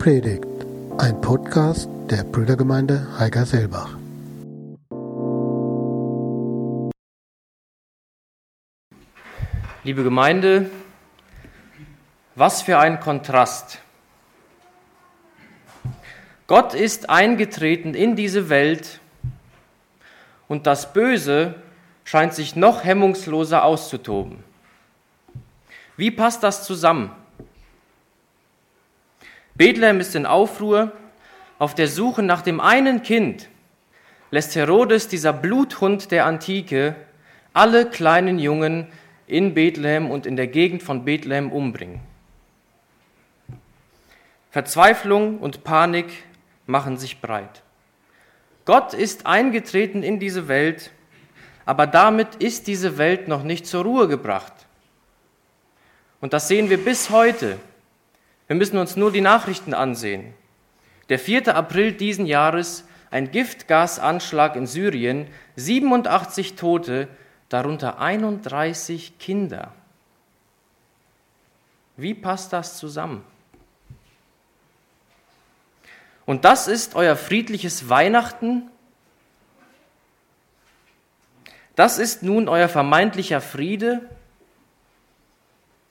Predigt, ein Podcast der Brüdergemeinde Heiger-Selbach. Liebe Gemeinde, was für ein Kontrast. Gott ist eingetreten in diese Welt und das Böse scheint sich noch hemmungsloser auszutoben. Wie passt das zusammen? Bethlehem ist in Aufruhr. Auf der Suche nach dem einen Kind lässt Herodes, dieser Bluthund der Antike, alle kleinen Jungen in Bethlehem und in der Gegend von Bethlehem umbringen. Verzweiflung und Panik machen sich breit. Gott ist eingetreten in diese Welt, aber damit ist diese Welt noch nicht zur Ruhe gebracht. Und das sehen wir bis heute. Wir müssen uns nur die Nachrichten ansehen. Der 4. April diesen Jahres, ein Giftgasanschlag in Syrien, 87 Tote, darunter 31 Kinder. Wie passt das zusammen? Und das ist euer friedliches Weihnachten? Das ist nun euer vermeintlicher Friede?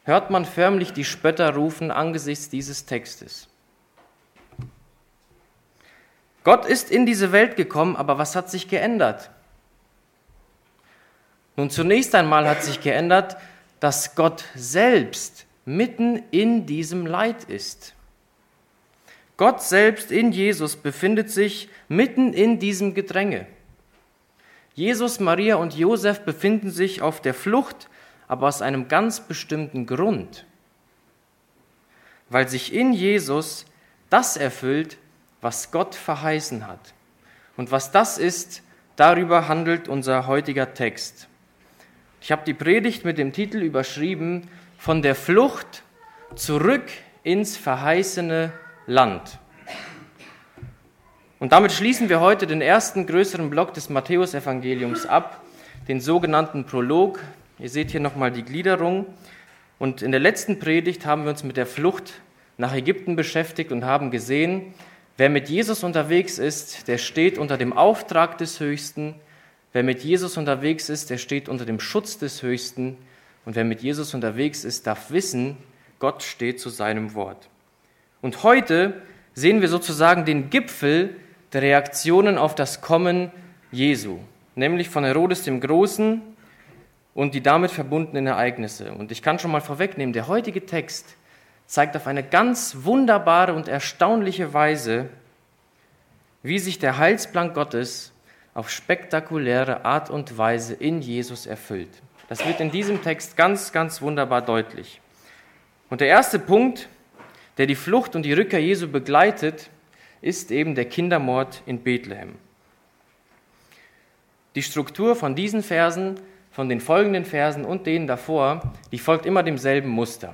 Hört man förmlich die Spötter rufen angesichts dieses Textes. Gott ist in diese Welt gekommen, aber was hat sich geändert? Nun, zunächst einmal hat sich geändert, dass Gott selbst mitten in diesem Leid ist. Gott selbst in Jesus befindet sich mitten in diesem Gedränge. Jesus, Maria und Josef befinden sich auf der Flucht aber aus einem ganz bestimmten Grund. Weil sich in Jesus das erfüllt, was Gott verheißen hat. Und was das ist, darüber handelt unser heutiger Text. Ich habe die Predigt mit dem Titel überschrieben, von der Flucht zurück ins verheißene Land. Und damit schließen wir heute den ersten größeren Block des Matthäusevangeliums ab, den sogenannten Prolog, Ihr seht hier nochmal die Gliederung. Und in der letzten Predigt haben wir uns mit der Flucht nach Ägypten beschäftigt und haben gesehen, wer mit Jesus unterwegs ist, der steht unter dem Auftrag des Höchsten. Wer mit Jesus unterwegs ist, der steht unter dem Schutz des Höchsten. Und wer mit Jesus unterwegs ist, darf wissen, Gott steht zu seinem Wort. Und heute sehen wir sozusagen den Gipfel der Reaktionen auf das Kommen Jesu, nämlich von Herodes dem Großen und die damit verbundenen Ereignisse. Und ich kann schon mal vorwegnehmen, der heutige Text zeigt auf eine ganz wunderbare und erstaunliche Weise, wie sich der Heilsplan Gottes auf spektakuläre Art und Weise in Jesus erfüllt. Das wird in diesem Text ganz, ganz wunderbar deutlich. Und der erste Punkt, der die Flucht und die Rückkehr Jesu begleitet, ist eben der Kindermord in Bethlehem. Die Struktur von diesen Versen von den folgenden Versen und denen davor, die folgt immer demselben Muster.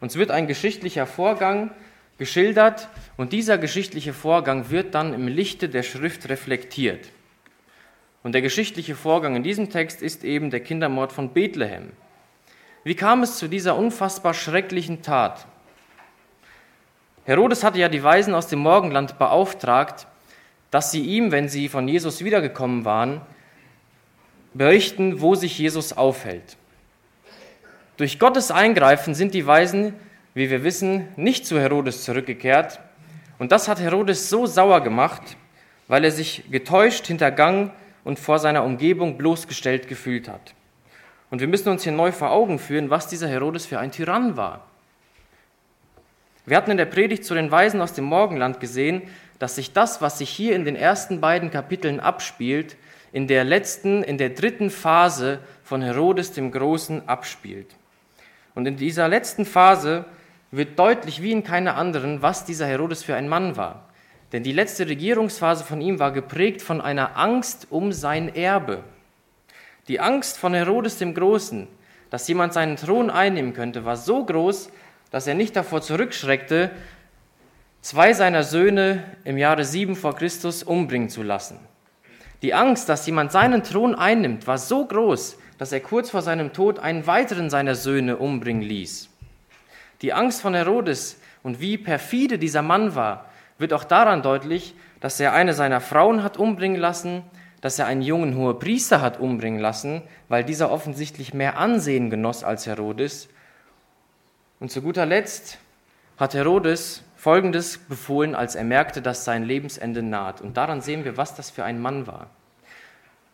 Uns wird ein geschichtlicher Vorgang geschildert und dieser geschichtliche Vorgang wird dann im Lichte der Schrift reflektiert. Und der geschichtliche Vorgang in diesem Text ist eben der Kindermord von Bethlehem. Wie kam es zu dieser unfassbar schrecklichen Tat? Herodes hatte ja die Weisen aus dem Morgenland beauftragt, dass sie ihm, wenn sie von Jesus wiedergekommen waren, berichten, wo sich Jesus aufhält. Durch Gottes Eingreifen sind die Weisen, wie wir wissen, nicht zu Herodes zurückgekehrt. Und das hat Herodes so sauer gemacht, weil er sich getäuscht, hintergangen und vor seiner Umgebung bloßgestellt gefühlt hat. Und wir müssen uns hier neu vor Augen führen, was dieser Herodes für ein Tyrann war. Wir hatten in der Predigt zu den Weisen aus dem Morgenland gesehen, dass sich das, was sich hier in den ersten beiden Kapiteln abspielt, in der letzten, in der dritten Phase von Herodes dem Großen abspielt. Und in dieser letzten Phase wird deutlich wie in keiner anderen, was dieser Herodes für ein Mann war. Denn die letzte Regierungsphase von ihm war geprägt von einer Angst um sein Erbe. Die Angst von Herodes dem Großen, dass jemand seinen Thron einnehmen könnte, war so groß, dass er nicht davor zurückschreckte, zwei seiner Söhne im Jahre 7 vor Christus umbringen zu lassen. Die Angst, dass jemand seinen Thron einnimmt, war so groß, dass er kurz vor seinem Tod einen weiteren seiner Söhne umbringen ließ. Die Angst von Herodes und wie perfide dieser Mann war, wird auch daran deutlich, dass er eine seiner Frauen hat umbringen lassen, dass er einen jungen Hohepriester hat umbringen lassen, weil dieser offensichtlich mehr Ansehen genoss als Herodes. Und zu guter Letzt hat Herodes Folgendes befohlen, als er merkte, dass sein Lebensende naht. Und daran sehen wir, was das für ein Mann war.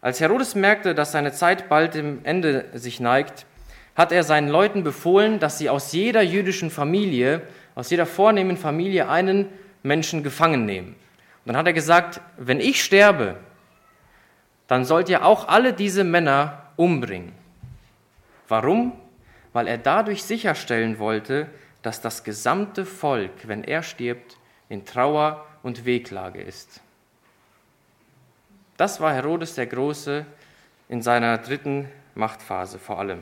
Als Herodes merkte, dass seine Zeit bald dem Ende sich neigt, hat er seinen Leuten befohlen, dass sie aus jeder jüdischen Familie, aus jeder vornehmen Familie einen Menschen gefangen nehmen. Und dann hat er gesagt, wenn ich sterbe, dann sollt ihr auch alle diese Männer umbringen. Warum? Weil er dadurch sicherstellen wollte, dass das gesamte Volk, wenn er stirbt, in Trauer und Wehklage ist. Das war Herodes der Große in seiner dritten Machtphase vor allem.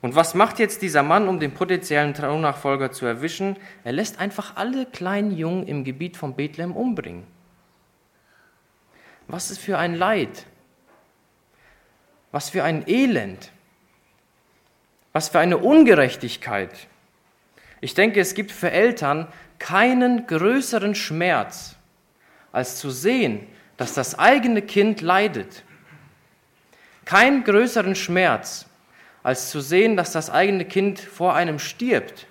Und was macht jetzt dieser Mann, um den potenziellen Thronachfolger zu erwischen? Er lässt einfach alle kleinen Jungen im Gebiet von Bethlehem umbringen. Was ist für ein Leid? Was für ein Elend? Was für eine Ungerechtigkeit? Ich denke, es gibt für Eltern keinen größeren Schmerz, als zu sehen, dass das eigene Kind leidet. Keinen größeren Schmerz, als zu sehen, dass das eigene Kind vor einem stirbt.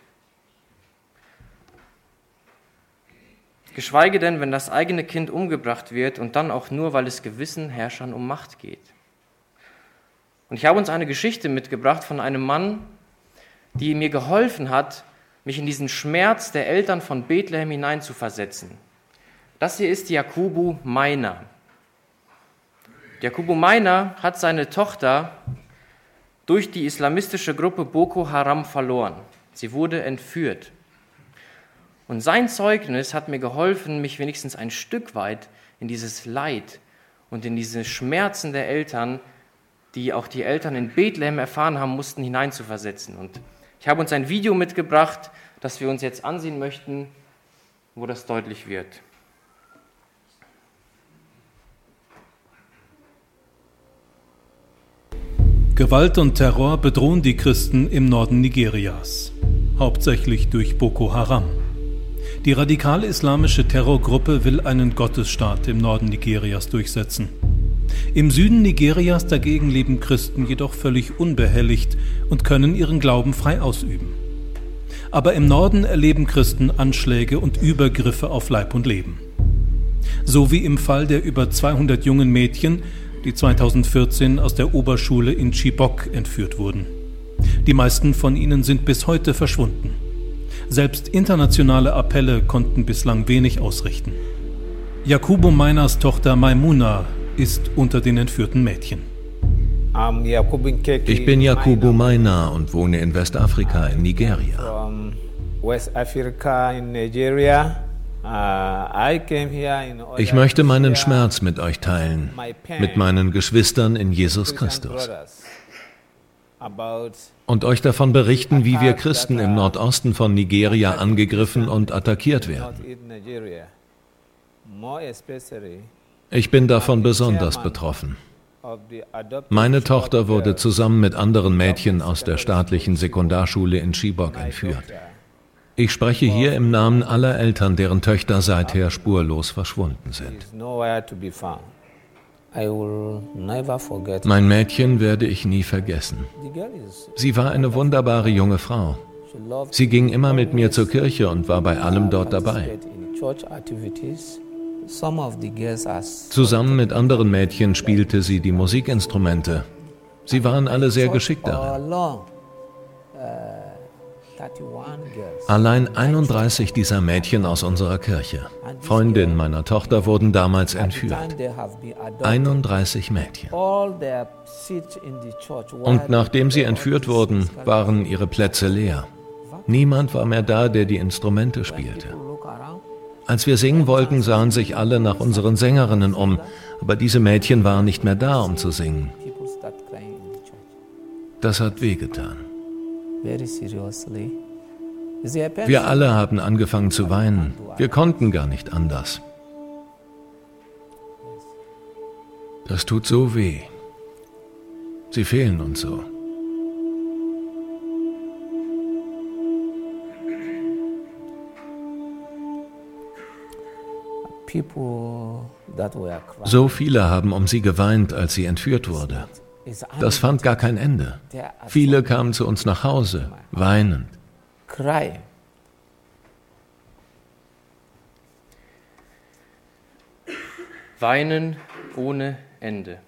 Geschweige denn, wenn das eigene Kind umgebracht wird und dann auch nur, weil es gewissen Herrschern um Macht geht. Und ich habe uns eine Geschichte mitgebracht von einem Mann, die mir geholfen hat, mich in diesen Schmerz der Eltern von Bethlehem hineinzuversetzen. Das hier ist Jakubu Meiner. Jakubu Meiner hat seine Tochter durch die islamistische Gruppe Boko Haram verloren. Sie wurde entführt. Und sein Zeugnis hat mir geholfen, mich wenigstens ein Stück weit in dieses Leid und in diese Schmerzen der Eltern, die auch die Eltern in Bethlehem erfahren haben mussten, hineinzuversetzen. Und ich habe uns ein Video mitgebracht, das wir uns jetzt ansehen möchten, wo das deutlich wird. Gewalt und Terror bedrohen die Christen im Norden Nigerias, hauptsächlich durch Boko Haram. Die radikale islamische Terrorgruppe will einen Gottesstaat im Norden Nigerias durchsetzen. Im Süden Nigerias dagegen leben Christen jedoch völlig unbehelligt und können ihren Glauben frei ausüben. Aber im Norden erleben Christen Anschläge und Übergriffe auf Leib und Leben. So wie im Fall der über 200 jungen Mädchen, die 2014 aus der Oberschule in Chibok entführt wurden. Die meisten von ihnen sind bis heute verschwunden. Selbst internationale Appelle konnten bislang wenig ausrichten. Jakubo Meiners Tochter Maimuna ist unter den entführten Mädchen. Ich bin Jakubu Maina und wohne in Westafrika in Nigeria. Uh, ich möchte meinen Schmerz mit euch teilen, mit meinen Geschwistern in Jesus Christus und euch davon berichten, wie wir Christen im Nordosten von Nigeria angegriffen und attackiert werden. Ich bin davon besonders betroffen. Meine Tochter wurde zusammen mit anderen Mädchen aus der staatlichen Sekundarschule in Chibok entführt. Ich spreche hier im Namen aller Eltern, deren Töchter seither spurlos verschwunden sind. Mein Mädchen werde ich nie vergessen. Sie war eine wunderbare junge Frau. Sie ging immer mit mir zur Kirche und war bei allem dort dabei. Zusammen mit anderen Mädchen spielte sie die Musikinstrumente. Sie waren alle sehr geschickt darin. Allein 31 dieser Mädchen aus unserer Kirche, Freundinnen meiner Tochter, wurden damals entführt. 31 Mädchen. Und nachdem sie entführt wurden, waren ihre Plätze leer. Niemand war mehr da, der die Instrumente spielte. Als wir singen wollten, sahen sich alle nach unseren Sängerinnen um, aber diese Mädchen waren nicht mehr da, um zu singen. Das hat wehgetan. Wir alle haben angefangen zu weinen. Wir konnten gar nicht anders. Das tut so weh. Sie fehlen uns so. So viele haben um sie geweint, als sie entführt wurde. Das fand gar kein Ende. Viele kamen zu uns nach Hause, weinend. Weinen ohne Ende.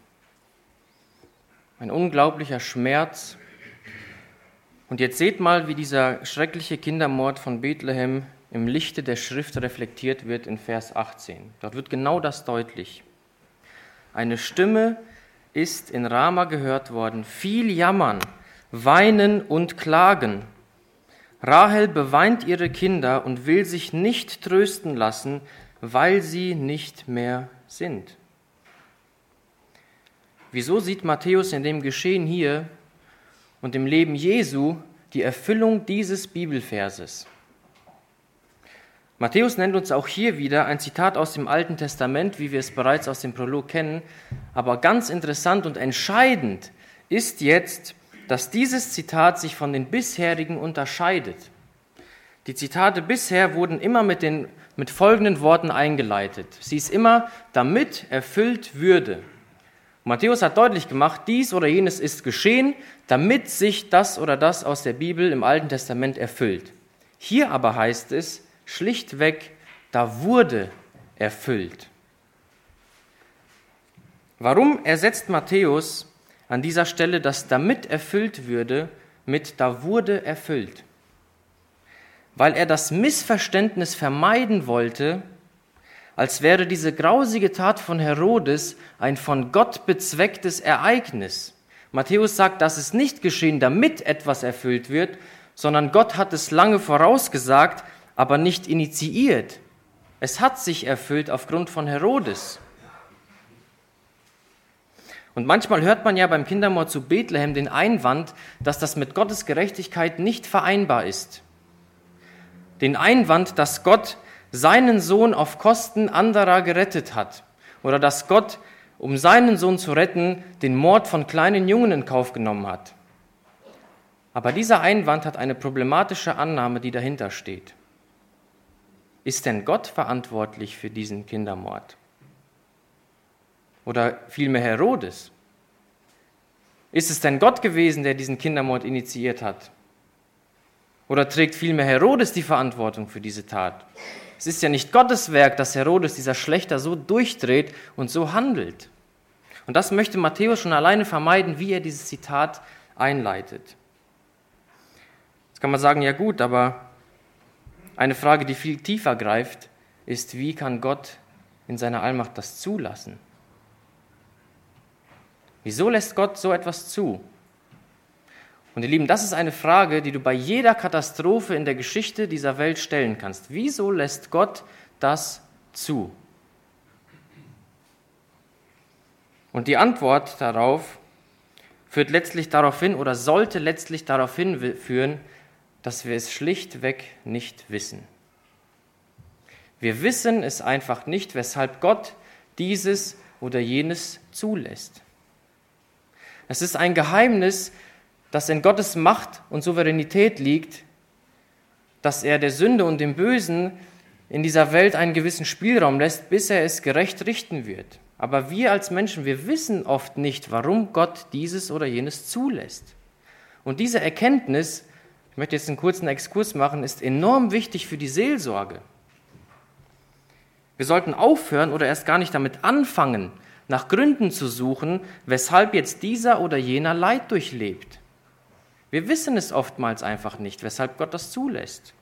Ein unglaublicher Schmerz. Und jetzt seht mal, wie dieser schreckliche Kindermord von Bethlehem im Lichte der Schrift reflektiert wird in Vers 18. Dort wird genau das deutlich. Eine Stimme ist in Rama gehört worden, viel jammern, weinen und klagen. Rahel beweint ihre Kinder und will sich nicht trösten lassen, weil sie nicht mehr sind. Wieso sieht Matthäus in dem Geschehen hier und im Leben Jesu die Erfüllung dieses Bibelverses? Matthäus nennt uns auch hier wieder ein Zitat aus dem Alten Testament, wie wir es bereits aus dem Prolog kennen. Aber ganz interessant und entscheidend ist jetzt, dass dieses Zitat sich von den bisherigen unterscheidet. Die Zitate bisher wurden immer mit, den, mit folgenden Worten eingeleitet. Sie ist immer, damit erfüllt würde. Matthäus hat deutlich gemacht, dies oder jenes ist geschehen, damit sich das oder das aus der Bibel im Alten Testament erfüllt. Hier aber heißt es schlichtweg, da wurde erfüllt. Warum ersetzt Matthäus an dieser Stelle das damit erfüllt würde mit da wurde erfüllt? Weil er das Missverständnis vermeiden wollte, als wäre diese grausige Tat von Herodes ein von Gott bezwecktes Ereignis. Matthäus sagt, das ist nicht geschehen, damit etwas erfüllt wird, sondern Gott hat es lange vorausgesagt, aber nicht initiiert. Es hat sich erfüllt aufgrund von Herodes. Und manchmal hört man ja beim Kindermord zu Bethlehem den Einwand, dass das mit Gottes Gerechtigkeit nicht vereinbar ist. Den Einwand, dass Gott seinen Sohn auf Kosten anderer gerettet hat oder dass Gott, um seinen Sohn zu retten, den Mord von kleinen Jungen in Kauf genommen hat. Aber dieser Einwand hat eine problematische Annahme, die dahinter steht. Ist denn Gott verantwortlich für diesen Kindermord? Oder vielmehr Herodes? Ist es denn Gott gewesen, der diesen Kindermord initiiert hat? Oder trägt vielmehr Herodes die Verantwortung für diese Tat? Es ist ja nicht Gottes Werk, dass Herodes, dieser Schlechter, so durchdreht und so handelt. Und das möchte Matthäus schon alleine vermeiden, wie er dieses Zitat einleitet. Jetzt kann man sagen, ja gut, aber eine Frage, die viel tiefer greift, ist, wie kann Gott in seiner Allmacht das zulassen? Wieso lässt Gott so etwas zu? Und ihr Lieben, das ist eine Frage, die du bei jeder Katastrophe in der Geschichte dieser Welt stellen kannst. Wieso lässt Gott das zu? Und die Antwort darauf führt letztlich darauf hin oder sollte letztlich darauf hinführen, dass wir es schlichtweg nicht wissen. Wir wissen es einfach nicht, weshalb Gott dieses oder jenes zulässt. Es ist ein Geheimnis, das in Gottes Macht und Souveränität liegt, dass er der Sünde und dem Bösen in dieser Welt einen gewissen Spielraum lässt, bis er es gerecht richten wird. Aber wir als Menschen, wir wissen oft nicht, warum Gott dieses oder jenes zulässt. Und diese Erkenntnis, ich möchte jetzt einen kurzen Exkurs machen, ist enorm wichtig für die Seelsorge. Wir sollten aufhören oder erst gar nicht damit anfangen, nach Gründen zu suchen, weshalb jetzt dieser oder jener Leid durchlebt. Wir wissen es oftmals einfach nicht, weshalb Gott das zulässt.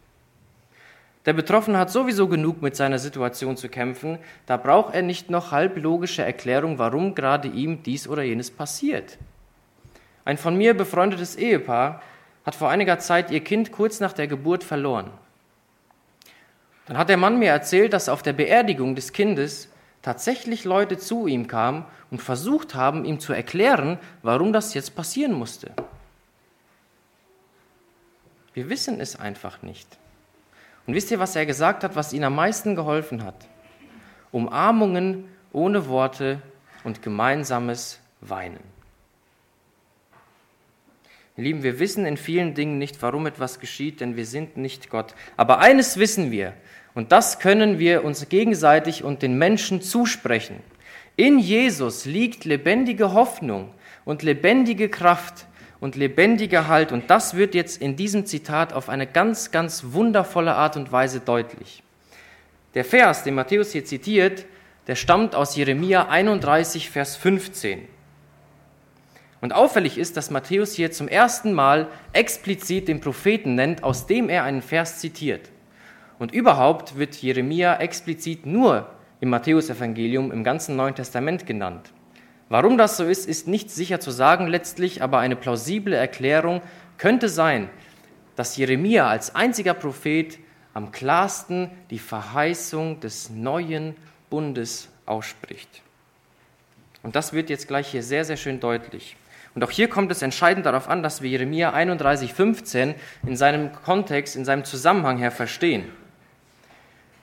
Der Betroffene hat sowieso genug mit seiner Situation zu kämpfen, da braucht er nicht noch halblogische Erklärung, warum gerade ihm dies oder jenes passiert. Ein von mir befreundetes Ehepaar hat vor einiger Zeit ihr Kind kurz nach der Geburt verloren. Dann hat der Mann mir erzählt, dass auf der Beerdigung des Kindes tatsächlich Leute zu ihm kamen und versucht haben, ihm zu erklären, warum das jetzt passieren musste. Wir wissen es einfach nicht. Und wisst ihr, was er gesagt hat, was ihm am meisten geholfen hat? Umarmungen ohne Worte und gemeinsames Weinen. Lieben, wir wissen in vielen Dingen nicht, warum etwas geschieht, denn wir sind nicht Gott. Aber eines wissen wir, Und das können wir uns gegenseitig und den Menschen zusprechen. In Jesus liegt lebendige Hoffnung und lebendige Kraft und lebendiger Halt. Und das wird jetzt in diesem Zitat auf eine ganz, ganz wundervolle Art und Weise deutlich. Der Vers, den Matthäus hier zitiert, der stammt aus Jeremia 31, Vers 15. Und auffällig ist, dass Matthäus hier zum ersten Mal explizit den Propheten nennt, aus dem er einen Vers zitiert. Und überhaupt wird Jeremia explizit nur im Matthäusevangelium im ganzen Neuen Testament genannt. Warum das so ist, ist nicht sicher zu sagen letztlich, aber eine plausible Erklärung könnte sein, dass Jeremia als einziger Prophet am klarsten die Verheißung des neuen Bundes ausspricht. Und das wird jetzt gleich hier sehr, sehr schön deutlich. Und auch hier kommt es entscheidend darauf an, dass wir Jeremia 31, 15 in seinem Kontext, in seinem Zusammenhang her verstehen.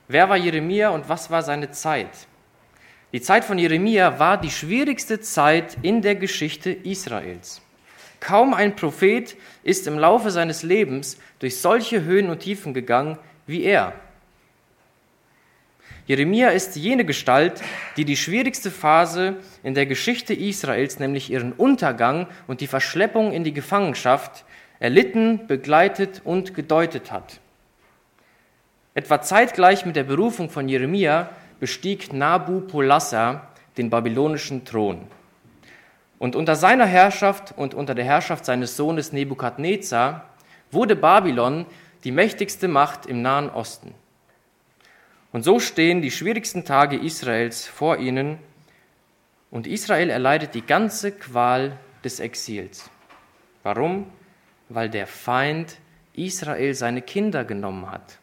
Wer war Jeremia und was war seine Zeit? Die Zeit von Jeremia war die schwierigste Zeit in der Geschichte Israels. Kaum ein Prophet ist im Laufe seines Lebens durch solche Höhen und Tiefen gegangen wie er. Jeremia ist jene Gestalt, die die schwierigste Phase in der Geschichte Israels, nämlich ihren Untergang und die Verschleppung in die Gefangenschaft, erlitten, begleitet und gedeutet hat. Etwa zeitgleich mit der Berufung von Jeremia bestieg Nabu-Polassar den babylonischen Thron. Und unter seiner Herrschaft und unter der Herrschaft seines Sohnes Nebukadnezar wurde Babylon die mächtigste Macht im Nahen Osten. Und so stehen die schwierigsten Tage Israels vor ihnen und Israel erleidet die ganze Qual des Exils. Warum? Weil der Feind Israel seine Kinder genommen hat.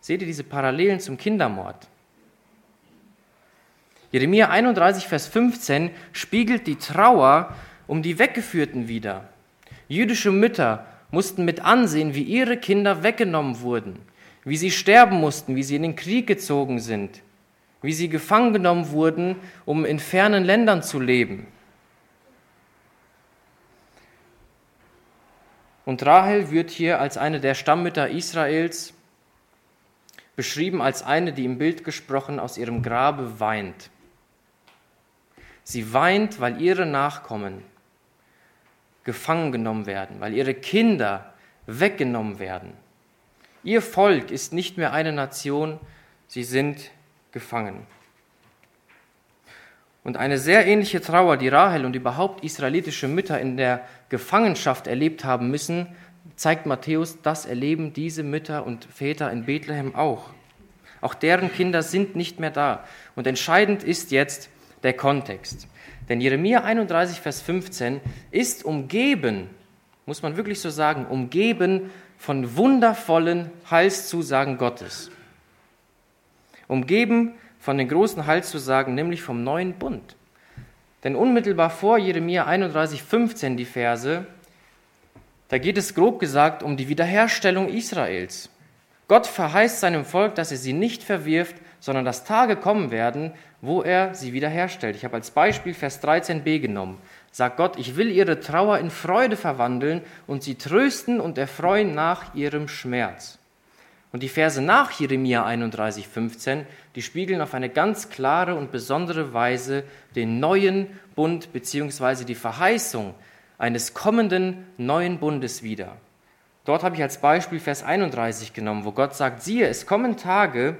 Seht ihr diese Parallelen zum Kindermord? Jeremia 31, Vers 15 spiegelt die Trauer um die Weggeführten wider. Jüdische Mütter mussten mit ansehen, wie ihre Kinder weggenommen wurden wie sie sterben mussten, wie sie in den Krieg gezogen sind, wie sie gefangen genommen wurden, um in fernen Ländern zu leben. Und Rahel wird hier als eine der Stammmütter Israels beschrieben als eine, die im Bild gesprochen aus ihrem Grabe weint. Sie weint, weil ihre Nachkommen gefangen genommen werden, weil ihre Kinder weggenommen werden. Ihr Volk ist nicht mehr eine Nation, sie sind gefangen. Und eine sehr ähnliche Trauer, die Rahel und überhaupt israelitische Mütter in der Gefangenschaft erlebt haben müssen, zeigt Matthäus, das erleben diese Mütter und Väter in Bethlehem auch. Auch deren Kinder sind nicht mehr da. Und entscheidend ist jetzt der Kontext. Denn Jeremia 31, Vers 15 ist umgeben, muss man wirklich so sagen, umgeben von wundervollen Heilszusagen Gottes. Umgeben von den großen Heilszusagen, nämlich vom neuen Bund. Denn unmittelbar vor Jeremia 31, 15 die Verse, da geht es grob gesagt um die Wiederherstellung Israels. Gott verheißt seinem Volk, dass er sie nicht verwirft, sondern dass Tage kommen werden, wo er sie wiederherstellt. Ich habe als Beispiel Vers 13b genommen sagt Gott, ich will ihre Trauer in Freude verwandeln und sie trösten und erfreuen nach ihrem Schmerz. Und die Verse nach Jeremia 31, 15, die spiegeln auf eine ganz klare und besondere Weise den neuen Bund bzw. die Verheißung eines kommenden neuen Bundes wider. Dort habe ich als Beispiel Vers 31 genommen, wo Gott sagt, siehe, es kommen Tage,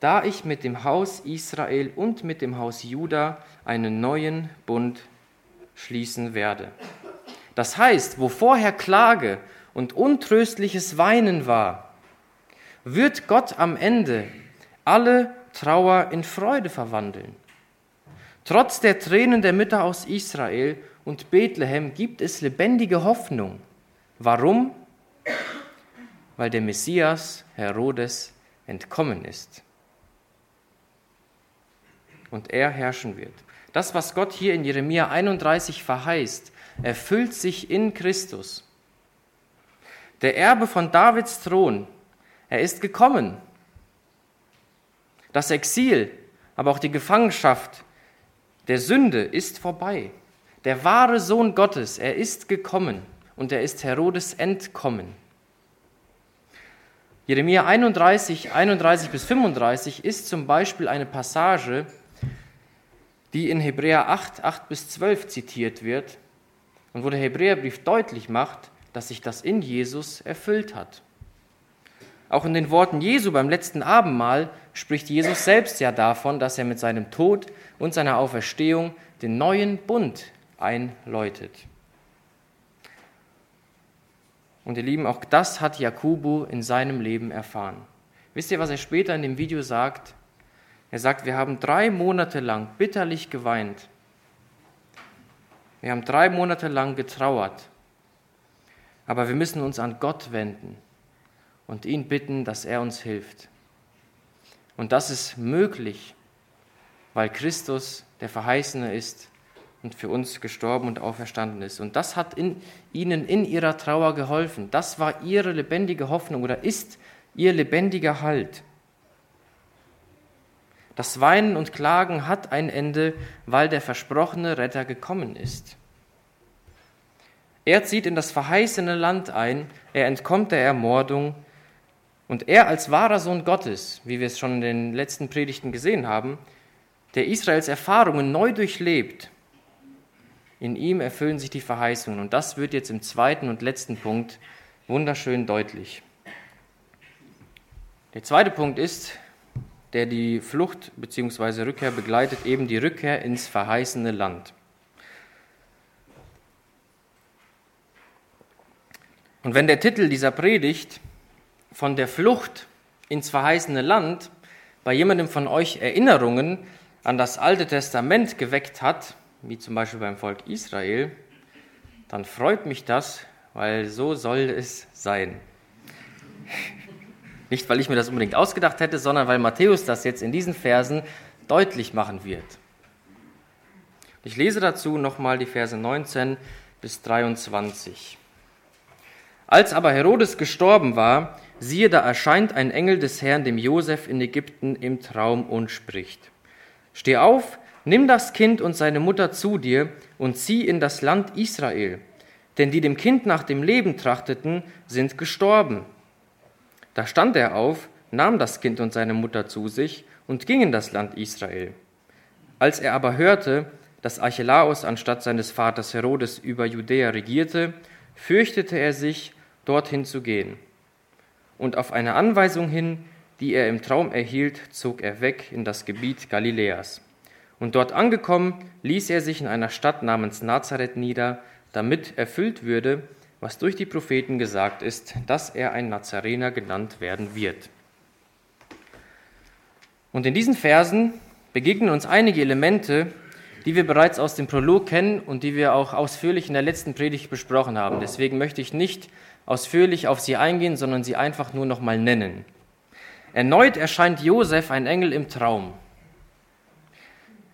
da ich mit dem Haus Israel und mit dem Haus Juda einen neuen Bund schließen werde. Das heißt, wo vorher Klage und untröstliches Weinen war, wird Gott am Ende alle Trauer in Freude verwandeln. Trotz der Tränen der Mütter aus Israel und Bethlehem gibt es lebendige Hoffnung. Warum? Weil der Messias Herodes entkommen ist und er herrschen wird. Das, was Gott hier in Jeremia 31 verheißt, erfüllt sich in Christus. Der Erbe von Davids Thron, er ist gekommen. Das Exil, aber auch die Gefangenschaft der Sünde ist vorbei. Der wahre Sohn Gottes, er ist gekommen und er ist Herodes entkommen. Jeremia 31, 31 bis 35 ist zum Beispiel eine Passage, die in Hebräer 8, 8 bis 12 zitiert wird und wo der Hebräerbrief deutlich macht, dass sich das in Jesus erfüllt hat. Auch in den Worten Jesu beim letzten Abendmahl spricht Jesus selbst ja davon, dass er mit seinem Tod und seiner Auferstehung den neuen Bund einläutet. Und ihr Lieben, auch das hat Jakobo in seinem Leben erfahren. Wisst ihr, was er später in dem Video sagt? Er sagt, wir haben drei Monate lang bitterlich geweint. Wir haben drei Monate lang getrauert. Aber wir müssen uns an Gott wenden und ihn bitten, dass er uns hilft. Und das ist möglich, weil Christus der Verheißene ist und für uns gestorben und auferstanden ist. Und das hat in, ihnen in ihrer Trauer geholfen. Das war ihre lebendige Hoffnung oder ist ihr lebendiger Halt. Das Weinen und Klagen hat ein Ende, weil der versprochene Retter gekommen ist. Er zieht in das verheißene Land ein, er entkommt der Ermordung und er als wahrer Sohn Gottes, wie wir es schon in den letzten Predigten gesehen haben, der Israels Erfahrungen neu durchlebt, in ihm erfüllen sich die Verheißungen. Und das wird jetzt im zweiten und letzten Punkt wunderschön deutlich. Der zweite Punkt ist, der die Flucht bzw. Rückkehr begleitet, eben die Rückkehr ins verheißene Land. Und wenn der Titel dieser Predigt von der Flucht ins verheißene Land bei jemandem von euch Erinnerungen an das Alte Testament geweckt hat, wie zum Beispiel beim Volk Israel, dann freut mich das, weil so soll es sein. Nicht, weil ich mir das unbedingt ausgedacht hätte, sondern weil Matthäus das jetzt in diesen Versen deutlich machen wird. Ich lese dazu nochmal die Verse 19 bis 23. Als aber Herodes gestorben war, siehe, da erscheint ein Engel des Herrn dem Josef in Ägypten im Traum und spricht: Steh auf, nimm das Kind und seine Mutter zu dir und zieh in das Land Israel, denn die dem Kind nach dem Leben trachteten, sind gestorben. Da stand er auf, nahm das Kind und seine Mutter zu sich und ging in das Land Israel. Als er aber hörte, dass Archelaus anstatt seines Vaters Herodes über Judäa regierte, fürchtete er sich, dorthin zu gehen. Und auf eine Anweisung hin, die er im Traum erhielt, zog er weg in das Gebiet Galiläas. Und dort angekommen, ließ er sich in einer Stadt namens Nazareth nieder, damit erfüllt würde, was durch die Propheten gesagt ist, dass er ein Nazarener genannt werden wird. Und in diesen Versen begegnen uns einige Elemente, die wir bereits aus dem Prolog kennen und die wir auch ausführlich in der letzten Predigt besprochen haben. Deswegen möchte ich nicht ausführlich auf sie eingehen, sondern sie einfach nur noch mal nennen. Erneut erscheint Josef ein Engel im Traum.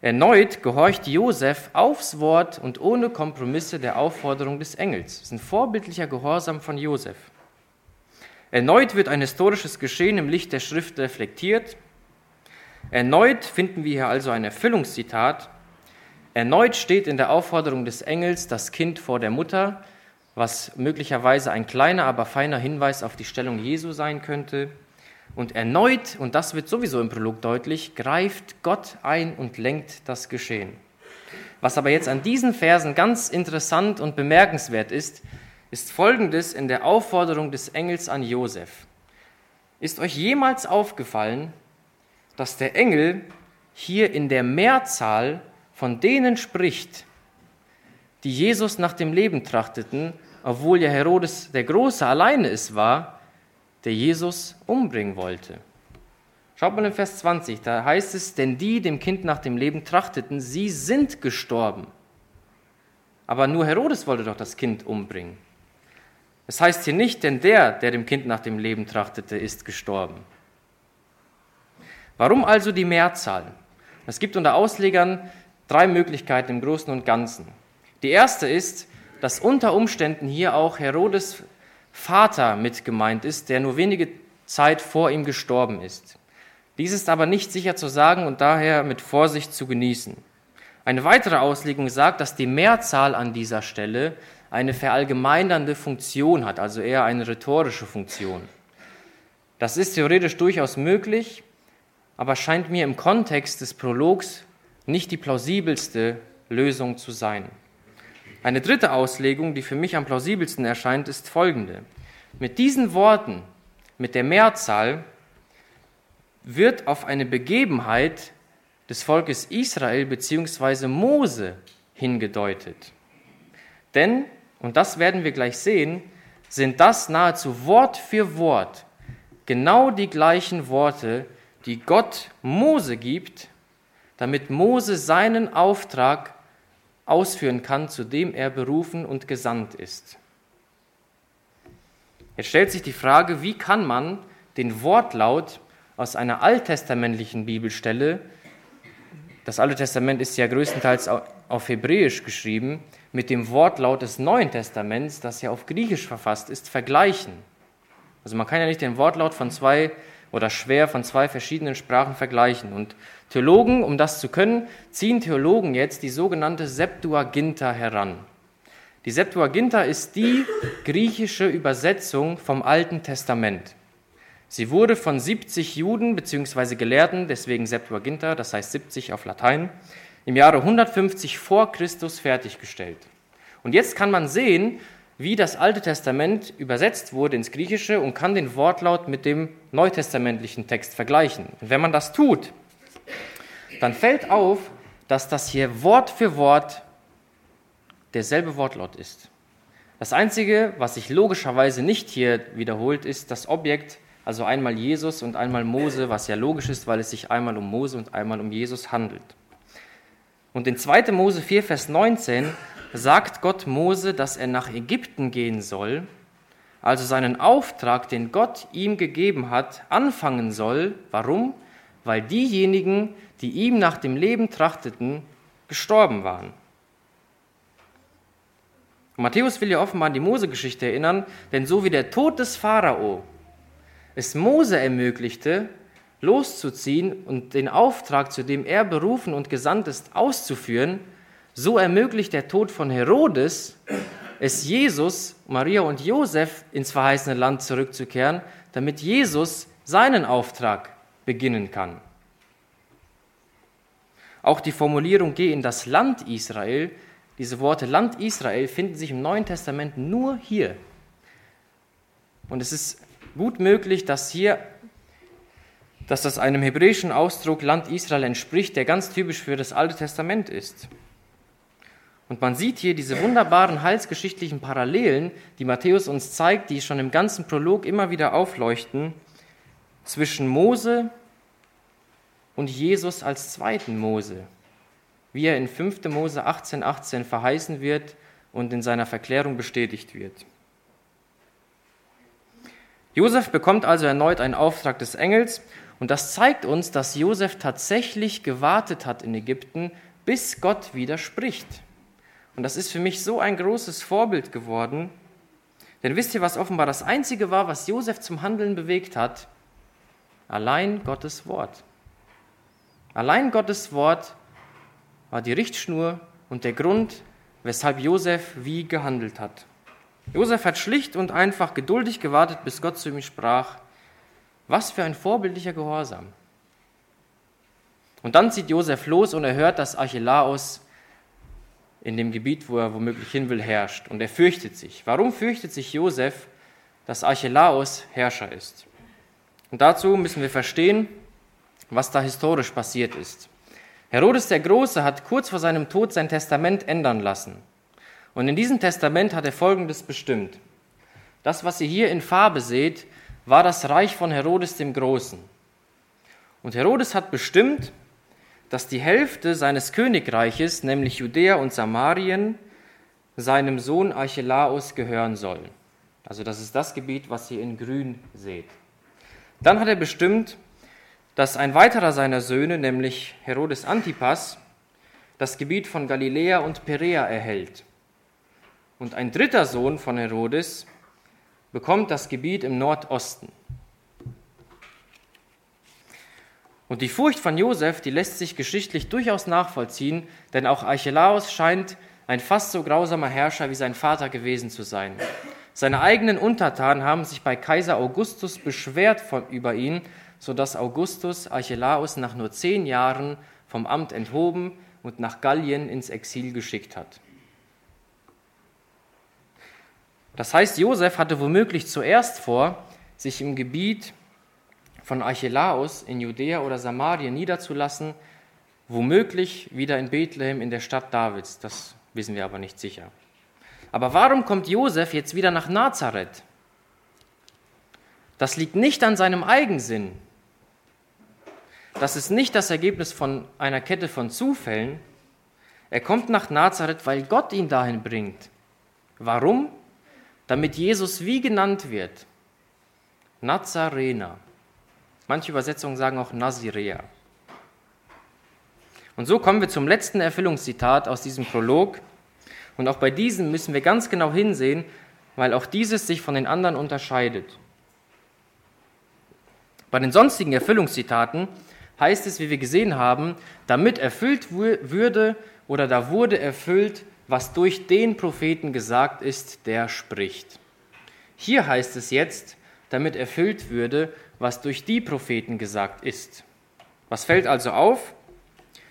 Erneut gehorcht Josef aufs Wort und ohne Kompromisse der Aufforderung des Engels. Das ist ein vorbildlicher Gehorsam von Josef. Erneut wird ein historisches Geschehen im Licht der Schrift reflektiert. Erneut finden wir hier also ein Erfüllungszitat. Erneut steht in der Aufforderung des Engels das Kind vor der Mutter, was möglicherweise ein kleiner, aber feiner Hinweis auf die Stellung Jesu sein könnte. Und erneut, und das wird sowieso im Prolog deutlich, greift Gott ein und lenkt das Geschehen. Was aber jetzt an diesen Versen ganz interessant und bemerkenswert ist, ist Folgendes in der Aufforderung des Engels an Josef. Ist euch jemals aufgefallen, dass der Engel hier in der Mehrzahl von denen spricht, die Jesus nach dem Leben trachteten, obwohl ja Herodes der Große alleine es war, der Jesus umbringen wollte. Schaut mal in Vers 20, da heißt es, denn die dem Kind nach dem Leben trachteten, sie sind gestorben. Aber nur Herodes wollte doch das Kind umbringen. Es heißt hier nicht, denn der, der dem Kind nach dem Leben trachtete, ist gestorben. Warum also die Mehrzahl? Es gibt unter Auslegern drei Möglichkeiten im Großen und Ganzen. Die erste ist, dass unter Umständen hier auch Herodes Vater mit gemeint ist, der nur wenige Zeit vor ihm gestorben ist. Dies ist aber nicht sicher zu sagen und daher mit Vorsicht zu genießen. Eine weitere Auslegung sagt, dass die Mehrzahl an dieser Stelle eine verallgemeinernde Funktion hat, also eher eine rhetorische Funktion. Das ist theoretisch durchaus möglich, aber scheint mir im Kontext des Prologs nicht die plausibelste Lösung zu sein. Eine dritte Auslegung, die für mich am plausibelsten erscheint, ist folgende. Mit diesen Worten, mit der Mehrzahl, wird auf eine Begebenheit des Volkes Israel bzw. Mose hingedeutet. Denn, und das werden wir gleich sehen, sind das nahezu Wort für Wort genau die gleichen Worte, die Gott Mose gibt, damit Mose seinen Auftrag ausführen kann, zu dem er berufen und gesandt ist. Jetzt stellt sich die Frage, wie kann man den Wortlaut aus einer alttestamentlichen Bibelstelle, das Alte Testament ist ja größtenteils auf Hebräisch geschrieben, mit dem Wortlaut des Neuen Testaments, das ja auf Griechisch verfasst ist, vergleichen. Also man kann ja nicht den Wortlaut von zwei oder schwer von zwei verschiedenen Sprachen vergleichen. Und Theologen, um das zu können, ziehen Theologen jetzt die sogenannte Septuaginta heran. Die Septuaginta ist die griechische Übersetzung vom Alten Testament. Sie wurde von 70 Juden bzw. Gelehrten, deswegen Septuaginta, das heißt 70 auf Latein, im Jahre 150 vor Christus fertiggestellt. Und jetzt kann man sehen, wie das Alte Testament übersetzt wurde ins Griechische und kann den Wortlaut mit dem neutestamentlichen Text vergleichen. Und wenn man das tut, dann fällt auf, dass das hier Wort für Wort derselbe Wortlaut ist. Das Einzige, was sich logischerweise nicht hier wiederholt, ist das Objekt, also einmal Jesus und einmal Mose, was ja logisch ist, weil es sich einmal um Mose und einmal um Jesus handelt. Und in 2. Mose 4, Vers 19 sagt Gott Mose, dass er nach Ägypten gehen soll, also seinen Auftrag, den Gott ihm gegeben hat, anfangen soll. Warum? Weil diejenigen, die ihm nach dem Leben trachteten, gestorben waren. Matthäus will ja offenbar an die Mose-Geschichte erinnern, denn so wie der Tod des Pharao es Mose ermöglichte, loszuziehen und den Auftrag, zu dem er berufen und gesandt ist, auszuführen, so ermöglicht der Tod von Herodes es Jesus, Maria und Josef ins verheißene Land zurückzukehren, damit Jesus seinen Auftrag beginnen kann. Auch die Formulierung Geh in das Land Israel, diese Worte Land Israel finden sich im Neuen Testament nur hier. Und es ist gut möglich, dass hier, dass das einem hebräischen Ausdruck Land Israel entspricht, der ganz typisch für das Alte Testament ist. Und man sieht hier diese wunderbaren heilsgeschichtlichen Parallelen, die Matthäus uns zeigt, die schon im ganzen Prolog immer wieder aufleuchten, zwischen Mose und Jesus als zweiten Mose, wie er in 5. Mose 18, 18 verheißen wird und in seiner Verklärung bestätigt wird. Josef bekommt also erneut einen Auftrag des Engels und das zeigt uns, dass Josef tatsächlich gewartet hat in Ägypten, bis Gott widerspricht. Und das ist für mich so ein großes Vorbild geworden. Denn wisst ihr, was offenbar das Einzige war, was Josef zum Handeln bewegt hat? Allein Gottes Wort. Allein Gottes Wort war die Richtschnur und der Grund, weshalb Josef wie gehandelt hat. Josef hat schlicht und einfach geduldig gewartet, bis Gott zu ihm sprach. Was für ein vorbildlicher Gehorsam. Und dann zieht Josef los und er hört, dass Archelaus in dem Gebiet, wo er womöglich hin will, herrscht. Und er fürchtet sich. Warum fürchtet sich Josef, dass Archelaus Herrscher ist? Und dazu müssen wir verstehen, was da historisch passiert ist. Herodes der Große hat kurz vor seinem Tod sein Testament ändern lassen. Und in diesem Testament hat er Folgendes bestimmt. Das, was ihr hier in Farbe seht, war das Reich von Herodes dem Großen. Und Herodes hat bestimmt, dass die Hälfte seines Königreiches, nämlich Judäa und Samarien, seinem Sohn Archelaus gehören soll. Also das ist das Gebiet, was ihr in grün seht. Dann hat er bestimmt, dass ein weiterer seiner Söhne, nämlich Herodes Antipas, das Gebiet von Galiläa und Perea erhält. Und ein dritter Sohn von Herodes bekommt das Gebiet im Nordosten. Und die Furcht von Josef, die lässt sich geschichtlich durchaus nachvollziehen, denn auch Archelaus scheint ein fast so grausamer Herrscher wie sein Vater gewesen zu sein. Seine eigenen Untertanen haben sich bei Kaiser Augustus beschwert von, über ihn, sodass Augustus Archelaus nach nur zehn Jahren vom Amt enthoben und nach Gallien ins Exil geschickt hat. Das heißt, Josef hatte womöglich zuerst vor, sich im Gebiet von Archelaus in Judäa oder Samarien niederzulassen, womöglich wieder in Bethlehem in der Stadt Davids. Das wissen wir aber nicht sicher. Aber warum kommt Josef jetzt wieder nach Nazareth? Das liegt nicht an seinem Eigensinn. Das ist nicht das Ergebnis von einer Kette von Zufällen. Er kommt nach Nazareth, weil Gott ihn dahin bringt. Warum? Damit Jesus wie genannt wird? Nazarener. Manche Übersetzungen sagen auch Nazirea. Und so kommen wir zum letzten Erfüllungszitat aus diesem Prolog. Und auch bei diesem müssen wir ganz genau hinsehen, weil auch dieses sich von den anderen unterscheidet. Bei den sonstigen Erfüllungszitaten heißt es, wie wir gesehen haben, damit erfüllt würde oder da wurde erfüllt, was durch den Propheten gesagt ist, der spricht. Hier heißt es jetzt, damit erfüllt würde, was durch die Propheten gesagt ist. Was fällt also auf?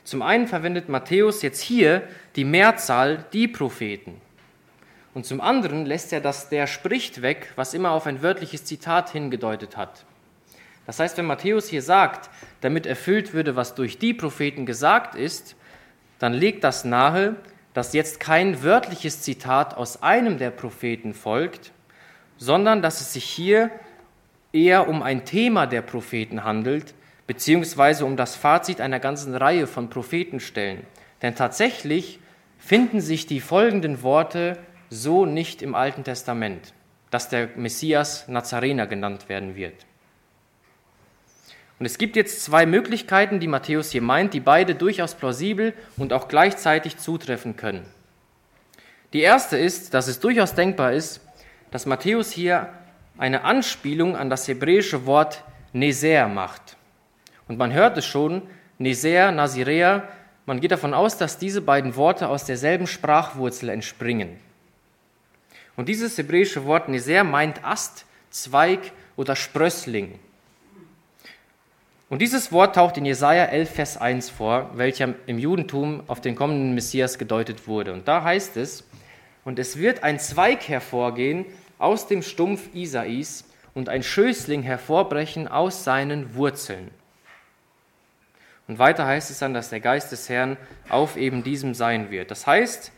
Zum einen verwendet Matthäus jetzt hier die Mehrzahl die Propheten. Und zum anderen lässt er das der spricht weg, was immer auf ein wörtliches Zitat hingedeutet hat. Das heißt, wenn Matthäus hier sagt, damit erfüllt würde, was durch die Propheten gesagt ist, dann legt das nahe, dass jetzt kein wörtliches Zitat aus einem der Propheten folgt, sondern dass es sich hier eher um ein Thema der Propheten handelt, beziehungsweise um das Fazit einer ganzen Reihe von Prophetenstellen. Denn tatsächlich finden sich die folgenden Worte so nicht im Alten Testament, dass der Messias Nazarener genannt werden wird. Und es gibt jetzt zwei Möglichkeiten, die Matthäus hier meint, die beide durchaus plausibel und auch gleichzeitig zutreffen können. Die erste ist, dass es durchaus denkbar ist, dass Matthäus hier eine Anspielung an das hebräische Wort Neser macht. Und man hört es schon, Neser, Nazirea, man geht davon aus, dass diese beiden Worte aus derselben Sprachwurzel entspringen. Und dieses hebräische Wort Neser meint Ast, Zweig oder Sprössling. Und dieses Wort taucht in Jesaja 11, Vers 1 vor, welcher im Judentum auf den kommenden Messias gedeutet wurde. Und da heißt es, und es wird ein Zweig hervorgehen aus dem Stumpf Isais und ein Schößling hervorbrechen aus seinen Wurzeln. Und weiter heißt es dann, dass der Geist des Herrn auf eben diesem sein wird. Das heißt,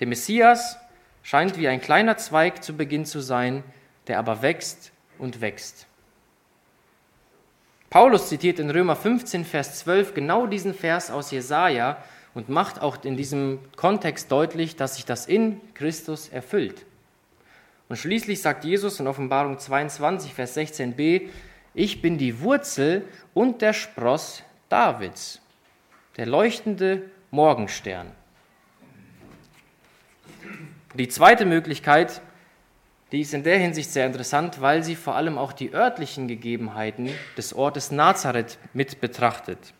der Messias scheint wie ein kleiner Zweig zu Beginn zu sein, der aber wächst und wächst. Paulus zitiert in Römer 15, Vers 12 genau diesen Vers aus Jesaja und macht auch in diesem Kontext deutlich, dass sich das in Christus erfüllt. Und schließlich sagt Jesus in Offenbarung 22, Vers 16b, ich bin die Wurzel und der Spross Davids, der leuchtende Morgenstern. Die zweite Möglichkeit, die ist in der Hinsicht sehr interessant, weil sie vor allem auch die örtlichen Gegebenheiten des Ortes Nazareth mit betrachtet.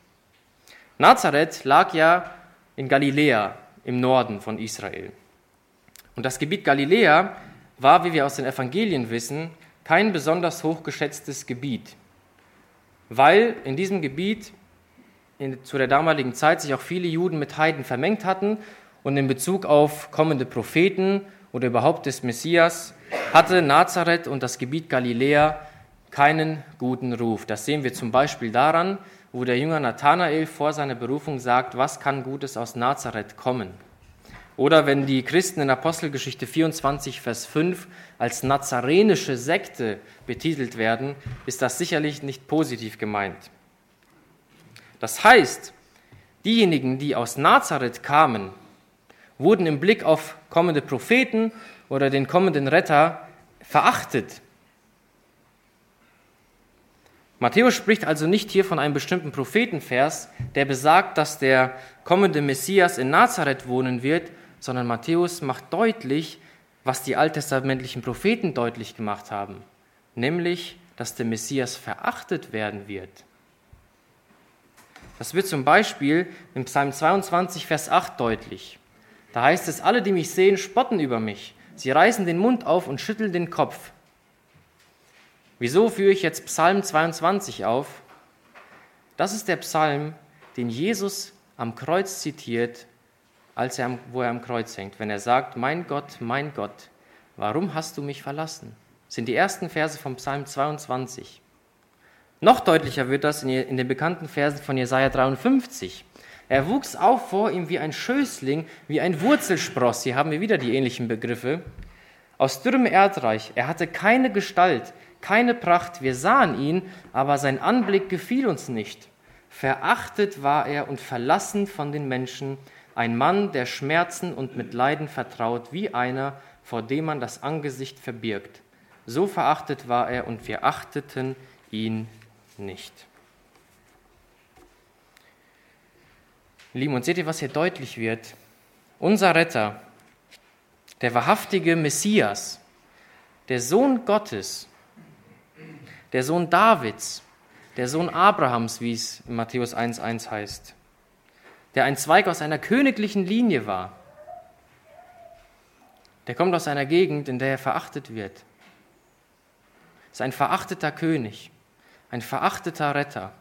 Nazareth lag ja in Galiläa im Norden von Israel. Und das Gebiet Galiläa war, wie wir aus den Evangelien wissen, kein besonders hochgeschätztes Gebiet, weil in diesem Gebiet in, zu der damaligen Zeit sich auch viele Juden mit Heiden vermengt hatten und in Bezug auf kommende Propheten oder überhaupt des Messias hatte Nazareth und das Gebiet Galiläa keinen guten Ruf. Das sehen wir zum Beispiel daran, wo der Jünger Nathanael vor seiner Berufung sagt, was kann Gutes aus Nazareth kommen? Oder wenn die Christen in Apostelgeschichte 24, Vers 5 als nazarenische Sekte betitelt werden, ist das sicherlich nicht positiv gemeint. Das heißt, diejenigen, die aus Nazareth kamen, wurden im Blick auf kommende Propheten oder den kommenden Retter verachtet. Matthäus spricht also nicht hier von einem bestimmten Prophetenvers, der besagt, dass der kommende Messias in Nazareth wohnen wird, sondern Matthäus macht deutlich, was die alttestamentlichen Propheten deutlich gemacht haben, nämlich, dass der Messias verachtet werden wird. Das wird zum Beispiel im Psalm 22, Vers 8 deutlich. Da heißt es, alle, die mich sehen, spotten über mich. Sie reißen den Mund auf und schütteln den Kopf. Wieso führe ich jetzt Psalm 22 auf? Das ist der Psalm, den Jesus am Kreuz zitiert, als er, wo er am Kreuz hängt, wenn er sagt, mein Gott, mein Gott, warum hast du mich verlassen? Das sind die ersten Verse vom Psalm 22. Noch deutlicher wird das in den bekannten Versen von Jesaja 53. Er wuchs auf vor ihm wie ein Schößling, wie ein Wurzelspross. Hier haben wir wieder die ähnlichen Begriffe. Aus dürrem Erdreich. Er hatte keine Gestalt, keine Pracht. Wir sahen ihn, aber sein Anblick gefiel uns nicht. Verachtet war er und verlassen von den Menschen, ein Mann, der Schmerzen und mit Leiden vertraut, wie einer, vor dem man das Angesicht verbirgt. So verachtet war er und wir achteten ihn nicht. Lieben, und seht ihr, was hier deutlich wird? Unser Retter, der wahrhaftige Messias, der Sohn Gottes, der Sohn Davids, der Sohn Abrahams, wie es in Matthäus 1.1 heißt, der ein Zweig aus einer königlichen Linie war, der kommt aus einer Gegend, in der er verachtet wird. Ist ein verachteter König ein verachteter Retter,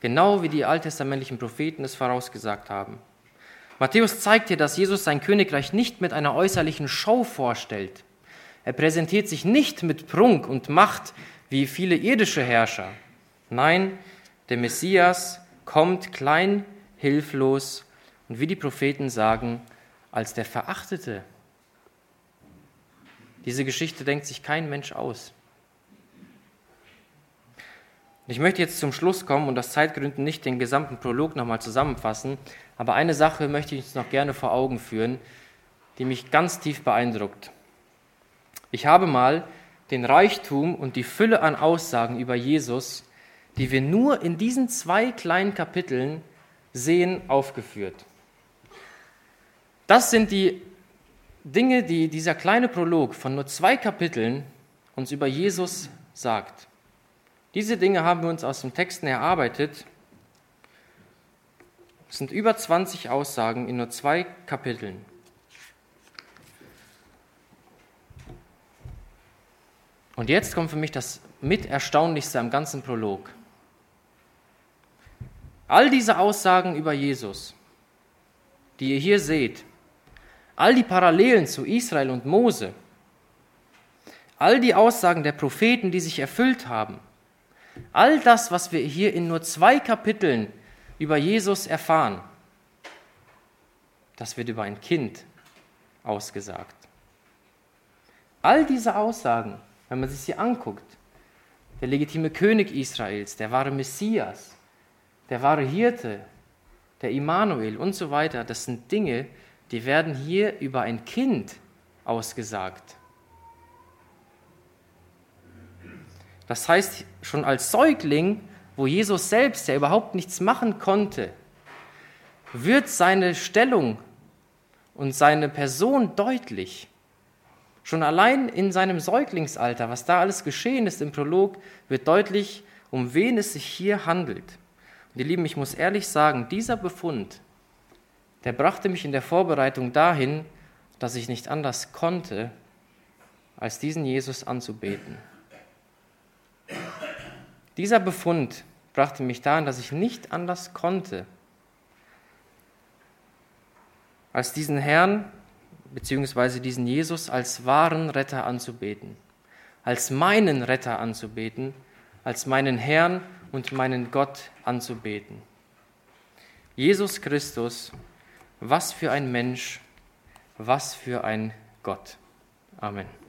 genau wie die alttestamentlichen Propheten es vorausgesagt haben. Matthäus zeigt hier, dass Jesus sein Königreich nicht mit einer äußerlichen Show vorstellt. Er präsentiert sich nicht mit Prunk und Macht wie viele irdische Herrscher. Nein, der Messias kommt klein, hilflos und wie die Propheten sagen, als der Verachtete. Diese Geschichte denkt sich kein Mensch aus. Ich möchte jetzt zum Schluss kommen und aus Zeitgründen nicht den gesamten Prolog nochmal zusammenfassen, aber eine Sache möchte ich uns noch gerne vor Augen führen, die mich ganz tief beeindruckt. Ich habe mal den Reichtum und die Fülle an Aussagen über Jesus, die wir nur in diesen zwei kleinen Kapiteln sehen, aufgeführt. Das sind die Dinge, die dieser kleine Prolog von nur zwei Kapiteln uns über Jesus sagt. Diese Dinge haben wir uns aus den Texten erarbeitet. Es sind über 20 Aussagen in nur zwei Kapiteln. Und jetzt kommt für mich das mit Erstaunlichste am ganzen Prolog. All diese Aussagen über Jesus, die ihr hier seht, all die Parallelen zu Israel und Mose, all die Aussagen der Propheten, die sich erfüllt haben, All das, was wir hier in nur zwei Kapiteln über Jesus erfahren, das wird über ein Kind ausgesagt. All diese Aussagen, wenn man sich sie anguckt, der legitime König Israels, der wahre Messias, der wahre Hirte, der Immanuel und so weiter, das sind Dinge, die werden hier über ein Kind ausgesagt. Das heißt, schon als Säugling, wo Jesus selbst ja überhaupt nichts machen konnte, wird seine Stellung und seine Person deutlich. Schon allein in seinem Säuglingsalter, was da alles geschehen ist im Prolog, wird deutlich, um wen es sich hier handelt. Und ihr Lieben, ich muss ehrlich sagen, dieser Befund, der brachte mich in der Vorbereitung dahin, dass ich nicht anders konnte, als diesen Jesus anzubeten. Dieser Befund brachte mich daran, dass ich nicht anders konnte, als diesen Herrn bzw. diesen Jesus als wahren Retter anzubeten, als meinen Retter anzubeten, als meinen Herrn und meinen Gott anzubeten. Jesus Christus, was für ein Mensch, was für ein Gott. Amen.